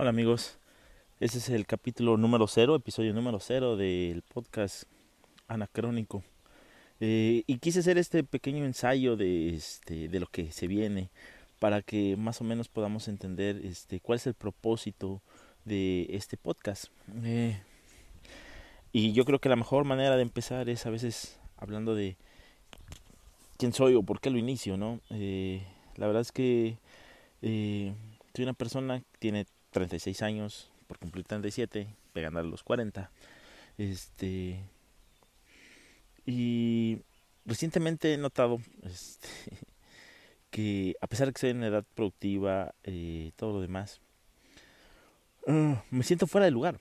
Hola amigos, este es el capítulo número cero, episodio número cero del podcast anacrónico. Eh, y quise hacer este pequeño ensayo de, este, de lo que se viene para que más o menos podamos entender este, cuál es el propósito de este podcast. Eh, y yo creo que la mejor manera de empezar es a veces hablando de quién soy o por qué lo inicio, ¿no? Eh, la verdad es que soy una persona que tiene 36 años, por cumplir 37, pegando a los 40. Este. Y recientemente he notado este, que, a pesar de que soy en edad productiva, eh, todo lo demás, uh, me siento fuera de lugar.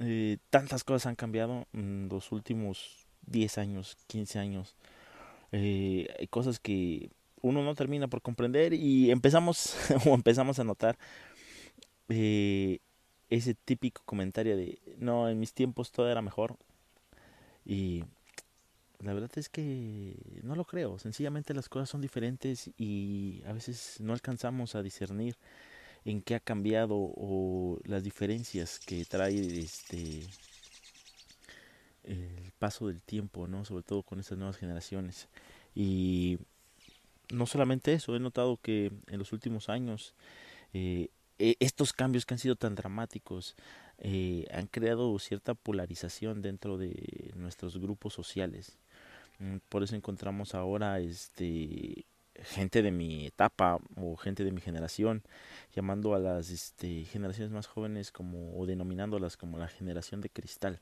Eh, tantas cosas han cambiado en los últimos 10 años, 15 años. Eh, hay cosas que uno no termina por comprender y empezamos o empezamos a notar eh, ese típico comentario de, no, en mis tiempos todo era mejor. Y la verdad es que no lo creo. Sencillamente las cosas son diferentes y a veces no alcanzamos a discernir en qué ha cambiado o las diferencias que trae este el paso del tiempo, ¿no? Sobre todo con estas nuevas generaciones. Y no solamente eso, he notado que en los últimos años eh, e, estos cambios que han sido tan dramáticos eh, han creado cierta polarización dentro de nuestros grupos sociales. Mm, por eso encontramos ahora este gente de mi etapa o gente de mi generación llamando a las este, generaciones más jóvenes como o denominándolas como la generación de cristal.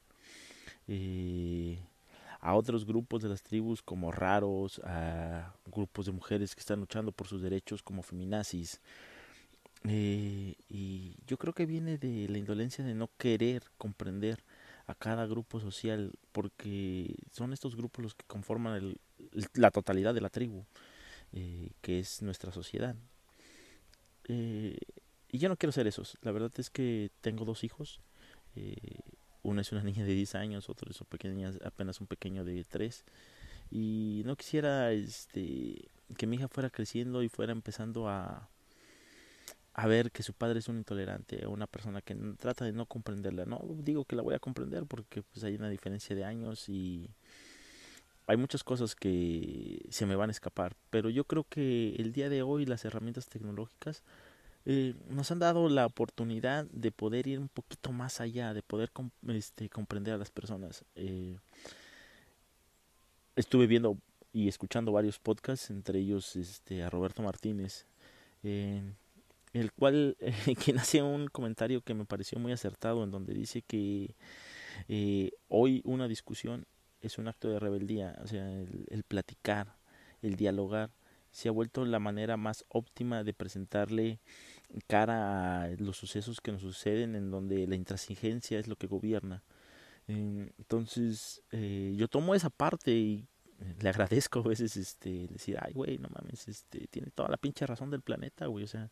Eh, a otros grupos de las tribus como raros, a grupos de mujeres que están luchando por sus derechos como feminazis, eh, y yo creo que viene de la indolencia de no querer comprender a cada grupo social, porque son estos grupos los que conforman el, la totalidad de la tribu, eh, que es nuestra sociedad. Eh, y yo no quiero ser esos. La verdad es que tengo dos hijos. Eh, una es una niña de 10 años, otro es pequeña, apenas un pequeño de 3. Y no quisiera este, que mi hija fuera creciendo y fuera empezando a, a ver que su padre es un intolerante, una persona que trata de no comprenderla. No digo que la voy a comprender porque pues hay una diferencia de años y hay muchas cosas que se me van a escapar, pero yo creo que el día de hoy las herramientas tecnológicas eh, nos han dado la oportunidad de poder ir un poquito más allá, de poder este, comprender a las personas. Eh, estuve viendo y escuchando varios podcasts, entre ellos este, a Roberto Martínez. Eh, el cual eh, quien hace un comentario que me pareció muy acertado en donde dice que eh, hoy una discusión es un acto de rebeldía, o sea, el, el, platicar, el dialogar, se ha vuelto la manera más óptima de presentarle cara a los sucesos que nos suceden en donde la intransigencia es lo que gobierna. Entonces, eh, yo tomo esa parte y le agradezco a veces este decir, ay, güey, no mames, este tiene toda la pinche razón del planeta, güey, o sea,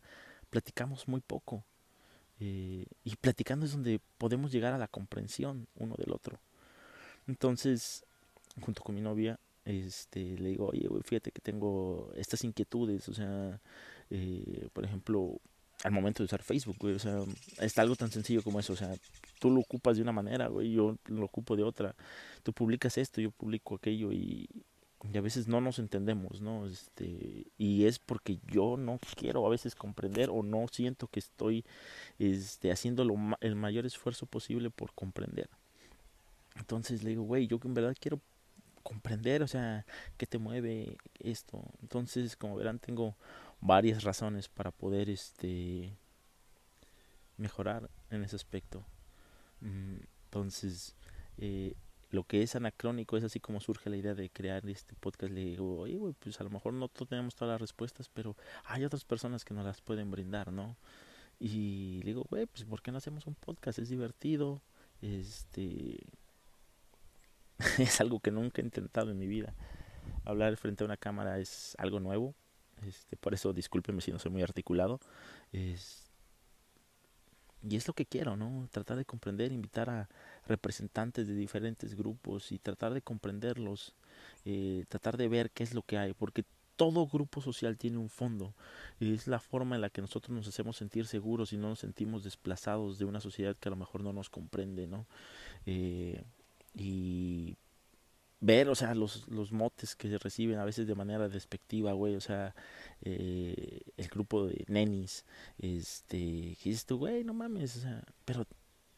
platicamos muy poco. Eh, y platicando es donde podemos llegar a la comprensión uno del otro. Entonces, junto con mi novia, este, le digo, oye, fíjate que tengo estas inquietudes, o sea, eh, por ejemplo, al momento de usar Facebook, güey, o sea, está algo tan sencillo como eso, o sea, tú lo ocupas de una manera, güey, yo lo ocupo de otra, tú publicas esto, yo publico aquello y, y a veces no nos entendemos, ¿no? Este, y es porque yo no quiero a veces comprender o no siento que estoy este, haciendo lo, el mayor esfuerzo posible por comprender. Entonces le digo, güey, yo en verdad quiero comprender, o sea, qué te mueve esto. Entonces, como verán, tengo varias razones para poder este mejorar en ese aspecto. Mm, entonces, eh, lo que es anacrónico es así como surge la idea de crear este podcast. Le digo, oye, pues a lo mejor no tenemos todas las respuestas, pero hay otras personas que nos las pueden brindar, ¿no? Y le digo, güey, pues ¿por qué no hacemos un podcast? Es divertido, este... es algo que nunca he intentado en mi vida. Hablar frente a una cámara es algo nuevo. Este, por eso discúlpeme si no soy muy articulado. Y es lo que quiero, ¿no? Tratar de comprender, invitar a representantes de diferentes grupos y tratar de comprenderlos, eh, tratar de ver qué es lo que hay, porque todo grupo social tiene un fondo. Es la forma en la que nosotros nos hacemos sentir seguros y no nos sentimos desplazados de una sociedad que a lo mejor no nos comprende, ¿no? Eh, y ver, o sea, los, los motes que se reciben a veces de manera despectiva, güey, o sea, eh, el grupo de nenis, este, que dices tú, güey, no mames, o sea, pero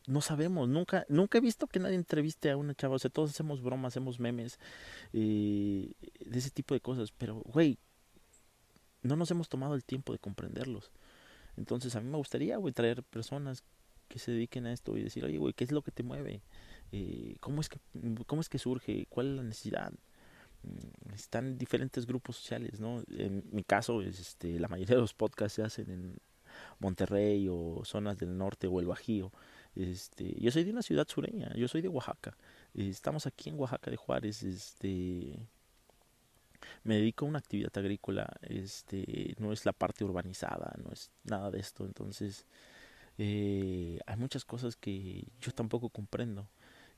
no sabemos, nunca, nunca he visto que nadie entreviste a una chava, o sea, todos hacemos bromas, hacemos memes, eh, de ese tipo de cosas, pero, güey, no nos hemos tomado el tiempo de comprenderlos. Entonces, a mí me gustaría, güey, traer personas que se dediquen a esto y decir, oye, güey, ¿qué es lo que te mueve? Eh, ¿cómo, es que, ¿Cómo es que surge? ¿Cuál es la necesidad? Mm, están diferentes grupos sociales, ¿no? En mi caso, es, este, la mayoría de los podcasts se hacen en Monterrey o zonas del norte o el Bajío. Este, yo soy de una ciudad sureña, yo soy de Oaxaca. Estamos aquí en Oaxaca de Juárez, este me dedico a una actividad agrícola, este no es la parte urbanizada, no es nada de esto, entonces eh, hay muchas cosas que yo tampoco comprendo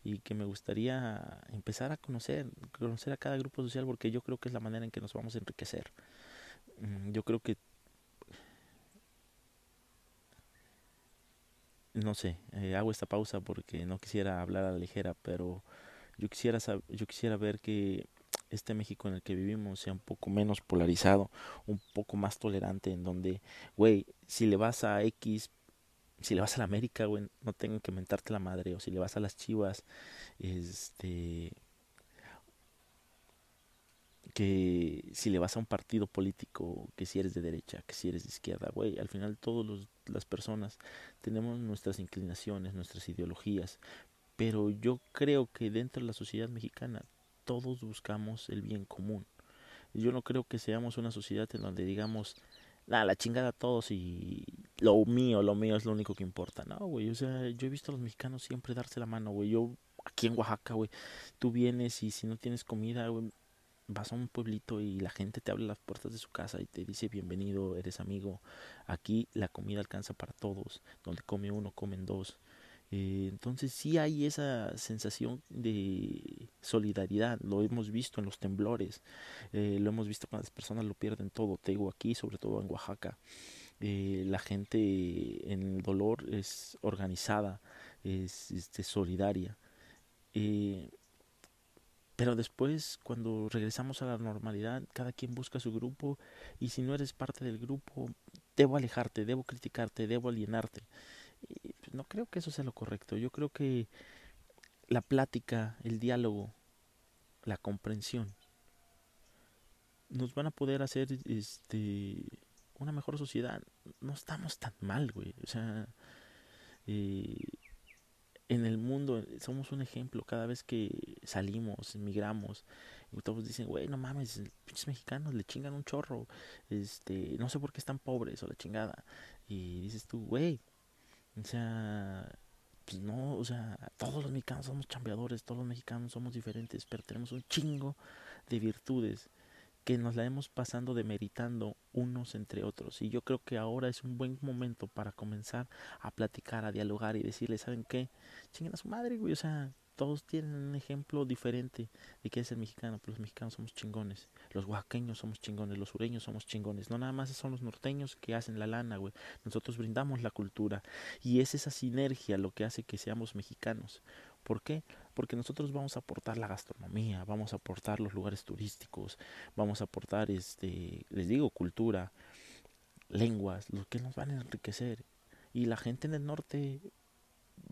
y que me gustaría empezar a conocer, conocer a cada grupo social porque yo creo que es la manera en que nos vamos a enriquecer. Mm, yo creo que no sé, eh, hago esta pausa porque no quisiera hablar a la ligera, pero yo quisiera yo quisiera ver que este México en el que vivimos sea un poco menos polarizado, un poco más tolerante, en donde, güey, si le vas a X, si le vas a la América, güey, no tengan que mentarte la madre, o si le vas a las Chivas, este, que si le vas a un partido político, que si eres de derecha, que si eres de izquierda, güey, al final todas las personas tenemos nuestras inclinaciones, nuestras ideologías, pero yo creo que dentro de la sociedad mexicana todos buscamos el bien común. Yo no creo que seamos una sociedad en donde digamos, nada, la chingada a todos y lo mío, lo mío es lo único que importa. No, güey, o sea, yo he visto a los mexicanos siempre darse la mano, güey. Yo aquí en Oaxaca, güey, tú vienes y si no tienes comida, güey, vas a un pueblito y la gente te abre las puertas de su casa y te dice bienvenido, eres amigo. Aquí la comida alcanza para todos, donde come uno, comen dos. Eh, entonces sí hay esa sensación de solidaridad, lo hemos visto en los temblores, eh, lo hemos visto cuando las personas lo pierden todo, te digo aquí, sobre todo en Oaxaca. Eh, la gente en el dolor es organizada, es, este, solidaria. Pero después, cuando regresamos a la normalidad, cada quien busca su grupo y si no eres parte del grupo, debo alejarte, debo criticarte, debo alienarte no creo que eso sea lo correcto. Yo creo que la plática, el diálogo, la comprensión nos van a poder hacer este una mejor sociedad. No estamos tan mal, güey. O sea, eh, en el mundo somos un ejemplo cada vez que salimos, emigramos. Y todos dicen, güey, no mames, pinches mexicanos le chingan un chorro. Este, no sé por qué están pobres o la chingada. Y dices tú, güey, o sea, pues no, o sea, todos los mexicanos somos chambeadores, todos los mexicanos somos diferentes, pero tenemos un chingo de virtudes que nos la hemos pasando demeritando unos entre otros. Y yo creo que ahora es un buen momento para comenzar a platicar, a dialogar y decirle, ¿saben qué? Chinguen a su madre, güey, o sea, todos tienen un ejemplo diferente de qué es el mexicano, pues los mexicanos somos chingones, los oaxaqueños somos chingones, los sureños somos chingones, no nada más son los norteños que hacen la lana, güey, nosotros brindamos la cultura y es esa sinergia lo que hace que seamos mexicanos. ¿Por qué? Porque nosotros vamos a aportar la gastronomía, vamos a aportar los lugares turísticos, vamos a aportar, este, les digo, cultura, lenguas, lo que nos van a enriquecer. Y la gente en el norte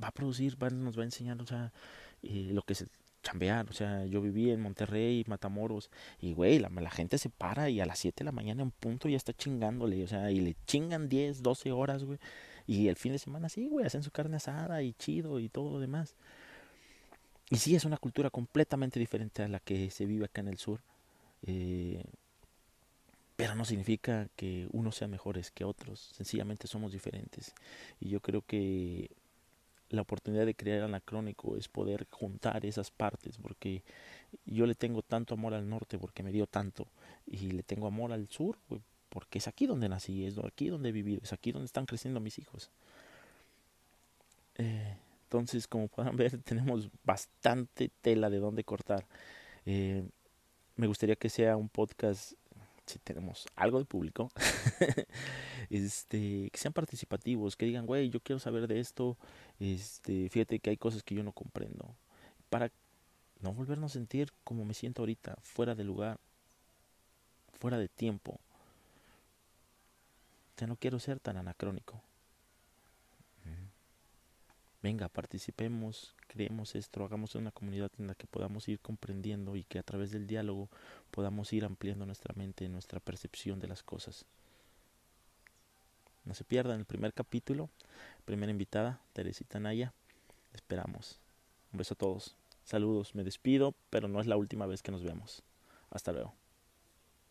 va a producir, va, nos va a enseñar, o sea, y lo que es chambear, o sea, yo viví en Monterrey, Matamoros, y güey, la, la gente se para y a las 7 de la mañana en punto ya está chingándole, o sea, y le chingan 10, 12 horas, güey, y el fin de semana sí, güey, hacen su carne asada y chido y todo lo demás. Y sí, es una cultura completamente diferente a la que se vive acá en el sur. Eh, pero no significa que unos sean mejores que otros, sencillamente somos diferentes. Y yo creo que la oportunidad de crear anacrónico es poder juntar esas partes, porque yo le tengo tanto amor al norte porque me dio tanto, y le tengo amor al sur porque es aquí donde nací, es aquí donde he vivido, es aquí donde están creciendo mis hijos. Eh, entonces, como puedan ver, tenemos bastante tela de dónde cortar. Eh, me gustaría que sea un podcast si tenemos algo de público, este, que sean participativos, que digan, güey, yo quiero saber de esto, este, fíjate que hay cosas que yo no comprendo, para no volvernos a sentir como me siento ahorita, fuera de lugar, fuera de tiempo. Ya no quiero ser tan anacrónico. Venga, participemos, creemos esto, hagamos una comunidad en la que podamos ir comprendiendo y que a través del diálogo podamos ir ampliando nuestra mente, nuestra percepción de las cosas. No se pierdan el primer capítulo, primera invitada, Teresita Naya. Esperamos. Un beso a todos. Saludos, me despido, pero no es la última vez que nos vemos. Hasta luego.